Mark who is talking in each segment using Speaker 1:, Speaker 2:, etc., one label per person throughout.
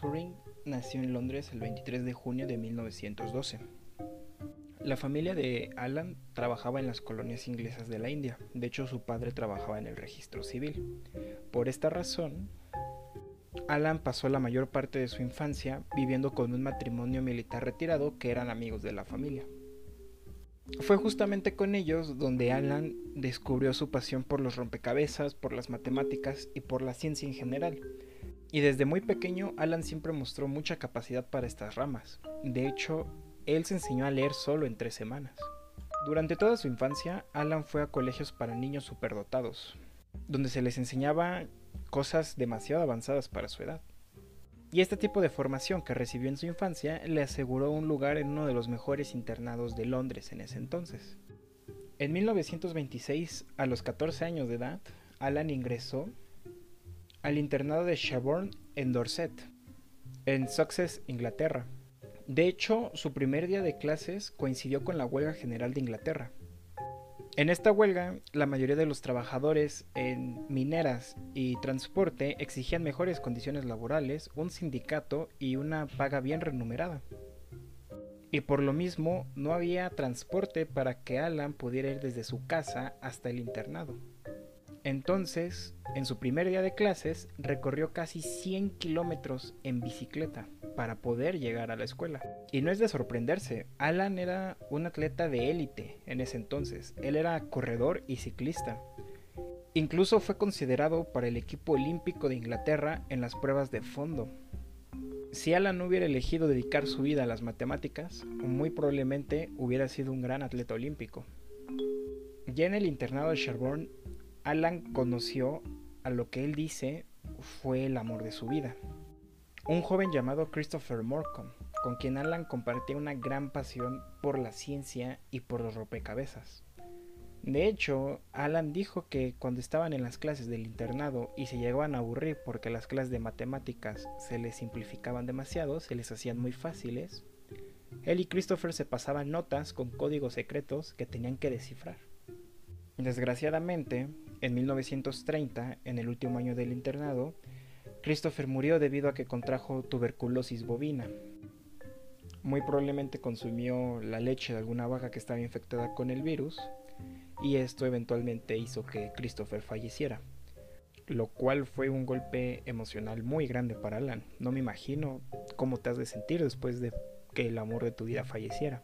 Speaker 1: Turing nació en Londres el 23 de junio de 1912. La familia de Alan trabajaba en las colonias inglesas de la India, de hecho su padre trabajaba en el registro civil. Por esta razón, Alan pasó la mayor parte de su infancia viviendo con un matrimonio militar retirado que eran amigos de la familia. Fue justamente con ellos donde Alan descubrió su pasión por los rompecabezas, por las matemáticas y por la ciencia en general. Y desde muy pequeño Alan siempre mostró mucha capacidad para estas ramas. De hecho, él se enseñó a leer solo en tres semanas. Durante toda su infancia, Alan fue a colegios para niños superdotados, donde se les enseñaba cosas demasiado avanzadas para su edad. Y este tipo de formación que recibió en su infancia le aseguró un lugar en uno de los mejores internados de Londres en ese entonces. En 1926, a los 14 años de edad, Alan ingresó al internado de Sherborne en Dorset, en Sussex, Inglaterra. De hecho, su primer día de clases coincidió con la huelga general de Inglaterra. En esta huelga, la mayoría de los trabajadores en mineras y transporte exigían mejores condiciones laborales, un sindicato y una paga bien remunerada. Y por lo mismo, no había transporte para que Alan pudiera ir desde su casa hasta el internado. Entonces, en su primer día de clases, recorrió casi 100 kilómetros en bicicleta para poder llegar a la escuela. Y no es de sorprenderse, Alan era un atleta de élite en ese entonces. Él era corredor y ciclista. Incluso fue considerado para el equipo olímpico de Inglaterra en las pruebas de fondo. Si Alan hubiera elegido dedicar su vida a las matemáticas, muy probablemente hubiera sido un gran atleta olímpico. Ya en el internado de Sherborne, Alan conoció a lo que él dice fue el amor de su vida. Un joven llamado Christopher Morcom, con quien Alan compartía una gran pasión por la ciencia y por los rompecabezas. De hecho, Alan dijo que cuando estaban en las clases del internado y se llegaban a aburrir porque las clases de matemáticas se les simplificaban demasiado, se les hacían muy fáciles, él y Christopher se pasaban notas con códigos secretos que tenían que descifrar. Desgraciadamente, en 1930, en el último año del internado, Christopher murió debido a que contrajo tuberculosis bovina. Muy probablemente consumió la leche de alguna vaca que estaba infectada con el virus y esto eventualmente hizo que Christopher falleciera, lo cual fue un golpe emocional muy grande para Alan. No me imagino cómo te has de sentir después de que el amor de tu vida falleciera.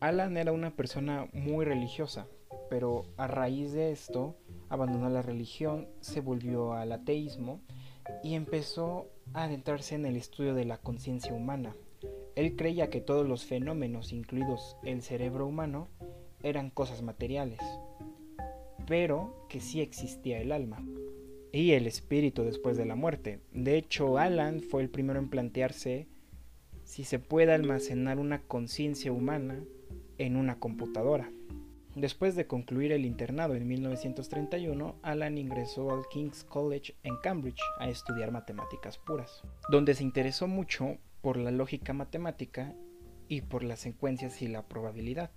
Speaker 1: Alan era una persona muy religiosa, pero a raíz de esto abandonó la religión, se volvió al ateísmo y empezó a adentrarse en el estudio de la conciencia humana. Él creía que todos los fenómenos, incluidos el cerebro humano, eran cosas materiales, pero que sí existía el alma y el espíritu después de la muerte. De hecho, Alan fue el primero en plantearse si se puede almacenar una conciencia humana en una computadora. Después de concluir el internado en 1931, Alan ingresó al King's College en Cambridge a estudiar matemáticas puras, donde se interesó mucho por la lógica matemática y por las secuencias y la probabilidad.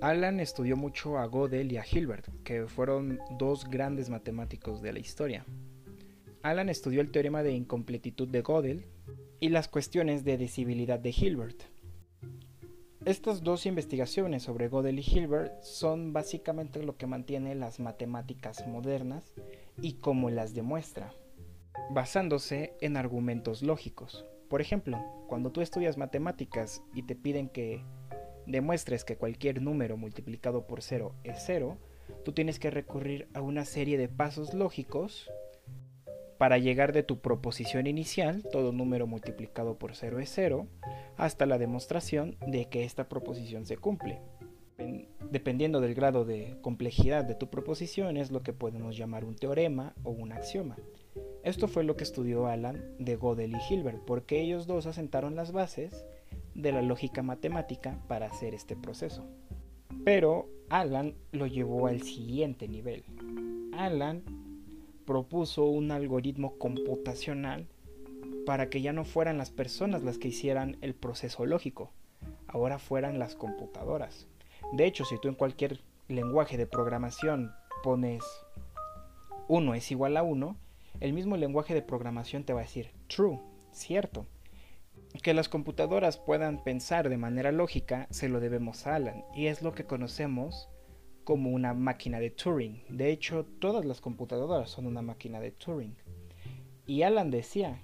Speaker 1: Alan estudió mucho a Gödel y a Hilbert, que fueron dos grandes matemáticos de la historia. Alan estudió el teorema de incompletitud de Gödel y las cuestiones de decibilidad de Hilbert. Estas dos investigaciones sobre Gödel y Hilbert son básicamente lo que mantiene las matemáticas modernas y cómo las demuestra, basándose en argumentos lógicos. Por ejemplo, cuando tú estudias matemáticas y te piden que demuestres que cualquier número multiplicado por cero es cero, tú tienes que recurrir a una serie de pasos lógicos para llegar de tu proposición inicial, todo número multiplicado por 0 es 0, hasta la demostración de que esta proposición se cumple. Dependiendo del grado de complejidad de tu proposición es lo que podemos llamar un teorema o un axioma. Esto fue lo que estudió Alan de Gödel y Hilbert, porque ellos dos asentaron las bases de la lógica matemática para hacer este proceso. Pero Alan lo llevó al siguiente nivel. Alan propuso un algoritmo computacional para que ya no fueran las personas las que hicieran el proceso lógico, ahora fueran las computadoras. De hecho, si tú en cualquier lenguaje de programación pones 1 es igual a 1, el mismo lenguaje de programación te va a decir, true, cierto. Que las computadoras puedan pensar de manera lógica se lo debemos a Alan, y es lo que conocemos como una máquina de Turing. De hecho, todas las computadoras son una máquina de Turing. Y Alan decía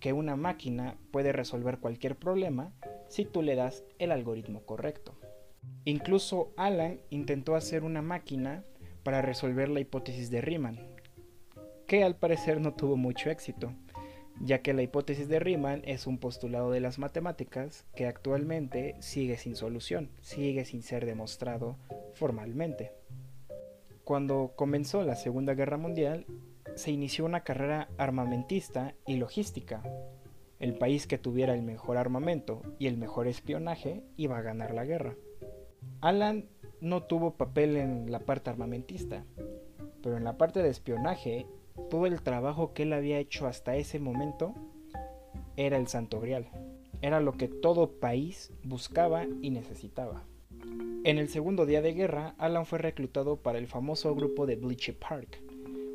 Speaker 1: que una máquina puede resolver cualquier problema si tú le das el algoritmo correcto. Incluso Alan intentó hacer una máquina para resolver la hipótesis de Riemann, que al parecer no tuvo mucho éxito, ya que la hipótesis de Riemann es un postulado de las matemáticas que actualmente sigue sin solución, sigue sin ser demostrado formalmente. Cuando comenzó la Segunda Guerra Mundial, se inició una carrera armamentista y logística. El país que tuviera el mejor armamento y el mejor espionaje iba a ganar la guerra. Alan no tuvo papel en la parte armamentista, pero en la parte de espionaje, todo el trabajo que él había hecho hasta ese momento era el Santo Grial. Era lo que todo país buscaba y necesitaba. En el segundo día de guerra, Alan fue reclutado para el famoso grupo de Bleacher Park,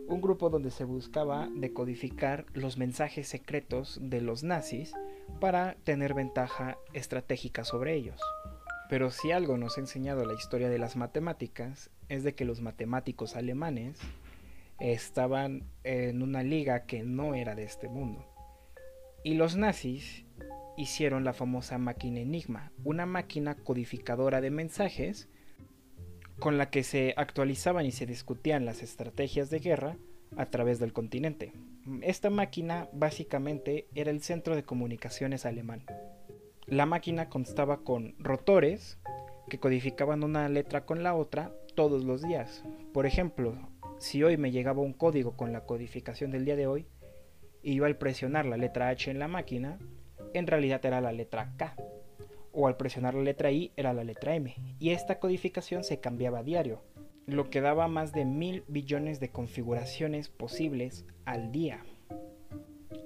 Speaker 1: un grupo donde se buscaba decodificar los mensajes secretos de los nazis para tener ventaja estratégica sobre ellos. Pero si algo nos ha enseñado la historia de las matemáticas es de que los matemáticos alemanes estaban en una liga que no era de este mundo. Y los nazis hicieron la famosa máquina Enigma, una máquina codificadora de mensajes con la que se actualizaban y se discutían las estrategias de guerra a través del continente. Esta máquina básicamente era el centro de comunicaciones alemán. La máquina constaba con rotores que codificaban una letra con la otra todos los días. Por ejemplo, si hoy me llegaba un código con la codificación del día de hoy, y al presionar la letra H en la máquina, en realidad era la letra K. O al presionar la letra I era la letra M. Y esta codificación se cambiaba a diario, lo que daba más de mil billones de configuraciones posibles al día.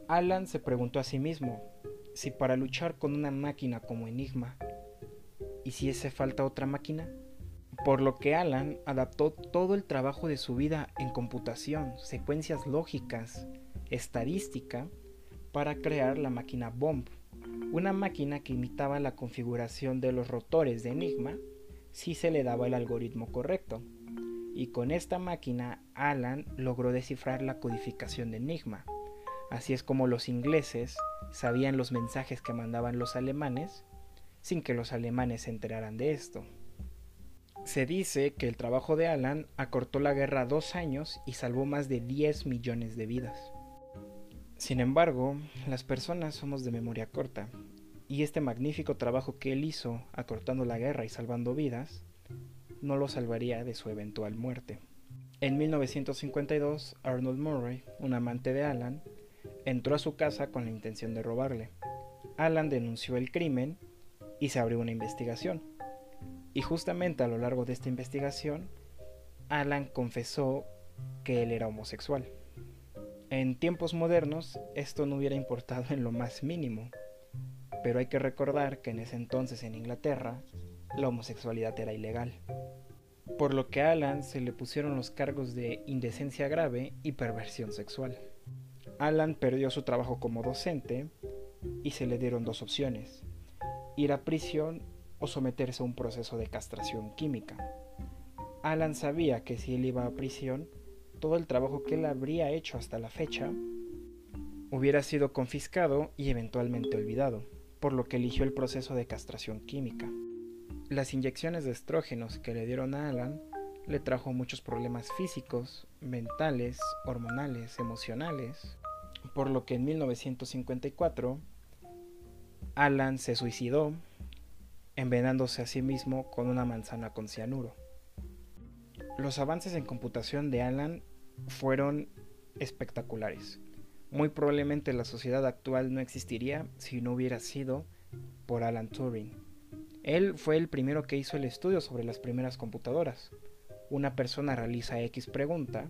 Speaker 1: Alan se preguntó a sí mismo, si para luchar con una máquina como Enigma, ¿y si hace falta otra máquina? Por lo que Alan adaptó todo el trabajo de su vida en computación, secuencias lógicas, estadística, para crear la máquina Bomb, una máquina que imitaba la configuración de los rotores de Enigma si se le daba el algoritmo correcto. Y con esta máquina Alan logró descifrar la codificación de Enigma. Así es como los ingleses sabían los mensajes que mandaban los alemanes sin que los alemanes se enteraran de esto. Se dice que el trabajo de Alan acortó la guerra dos años y salvó más de 10 millones de vidas. Sin embargo, las personas somos de memoria corta, y este magnífico trabajo que él hizo acortando la guerra y salvando vidas, no lo salvaría de su eventual muerte. En 1952, Arnold Murray, un amante de Alan, entró a su casa con la intención de robarle. Alan denunció el crimen y se abrió una investigación. Y justamente a lo largo de esta investigación, Alan confesó que él era homosexual. En tiempos modernos esto no hubiera importado en lo más mínimo, pero hay que recordar que en ese entonces en Inglaterra la homosexualidad era ilegal, por lo que a Alan se le pusieron los cargos de indecencia grave y perversión sexual. Alan perdió su trabajo como docente y se le dieron dos opciones, ir a prisión o someterse a un proceso de castración química. Alan sabía que si él iba a prisión, todo el trabajo que él habría hecho hasta la fecha hubiera sido confiscado y eventualmente olvidado, por lo que eligió el proceso de castración química. Las inyecciones de estrógenos que le dieron a Alan le trajo muchos problemas físicos, mentales, hormonales, emocionales, por lo que en 1954 Alan se suicidó envenándose a sí mismo con una manzana con cianuro. Los avances en computación de Alan fueron espectaculares. Muy probablemente la sociedad actual no existiría si no hubiera sido por Alan Turing. Él fue el primero que hizo el estudio sobre las primeras computadoras. Una persona realiza X pregunta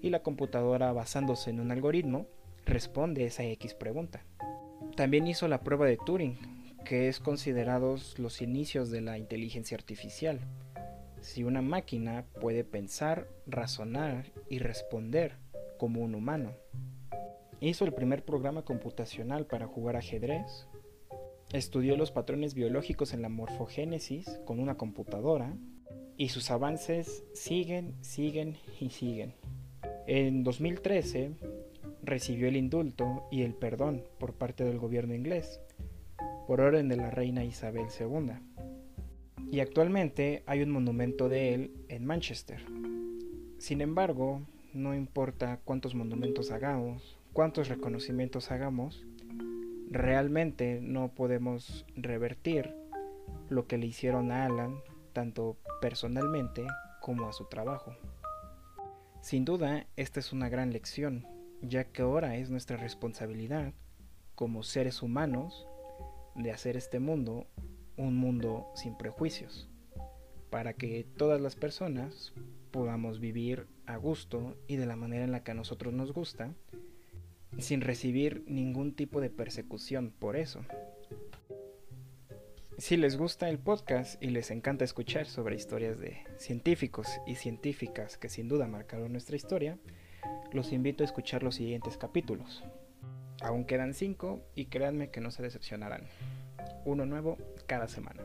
Speaker 1: y la computadora basándose en un algoritmo responde esa X pregunta. También hizo la prueba de Turing, que es considerados los inicios de la inteligencia artificial. Si una máquina puede pensar, razonar y responder como un humano. hizo el primer programa computacional para jugar ajedrez, estudió los patrones biológicos en la morfogénesis con una computadora, y sus avances siguen, siguen y siguen. En 2013 recibió el indulto y el perdón por parte del gobierno inglés, por orden de la reina Isabel II. Y actualmente hay un monumento de él en Manchester. Sin embargo, no importa cuántos monumentos hagamos, cuántos reconocimientos hagamos, realmente no podemos revertir lo que le hicieron a Alan, tanto personalmente como a su trabajo. Sin duda, esta es una gran lección, ya que ahora es nuestra responsabilidad, como seres humanos, de hacer este mundo un mundo sin prejuicios, para que todas las personas podamos vivir a gusto y de la manera en la que a nosotros nos gusta, sin recibir ningún tipo de persecución por eso. Si les gusta el podcast y les encanta escuchar sobre historias de científicos y científicas que sin duda marcaron nuestra historia, los invito a escuchar los siguientes capítulos. Aún quedan cinco y créanme que no se decepcionarán. Uno nuevo cada semana.